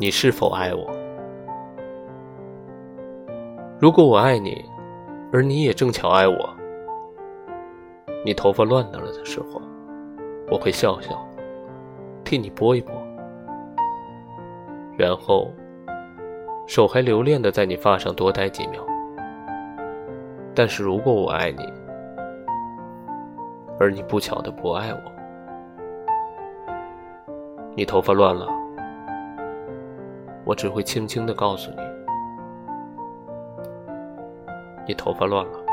你是否爱我？如果我爱你，而你也正巧爱我，你头发乱了的时候，我会笑笑，替你拨一拨，然后手还留恋的在你发上多待几秒。但是如果我爱你，而你不巧的不爱我，你头发乱了，我只会轻轻地告诉你，你头发乱了。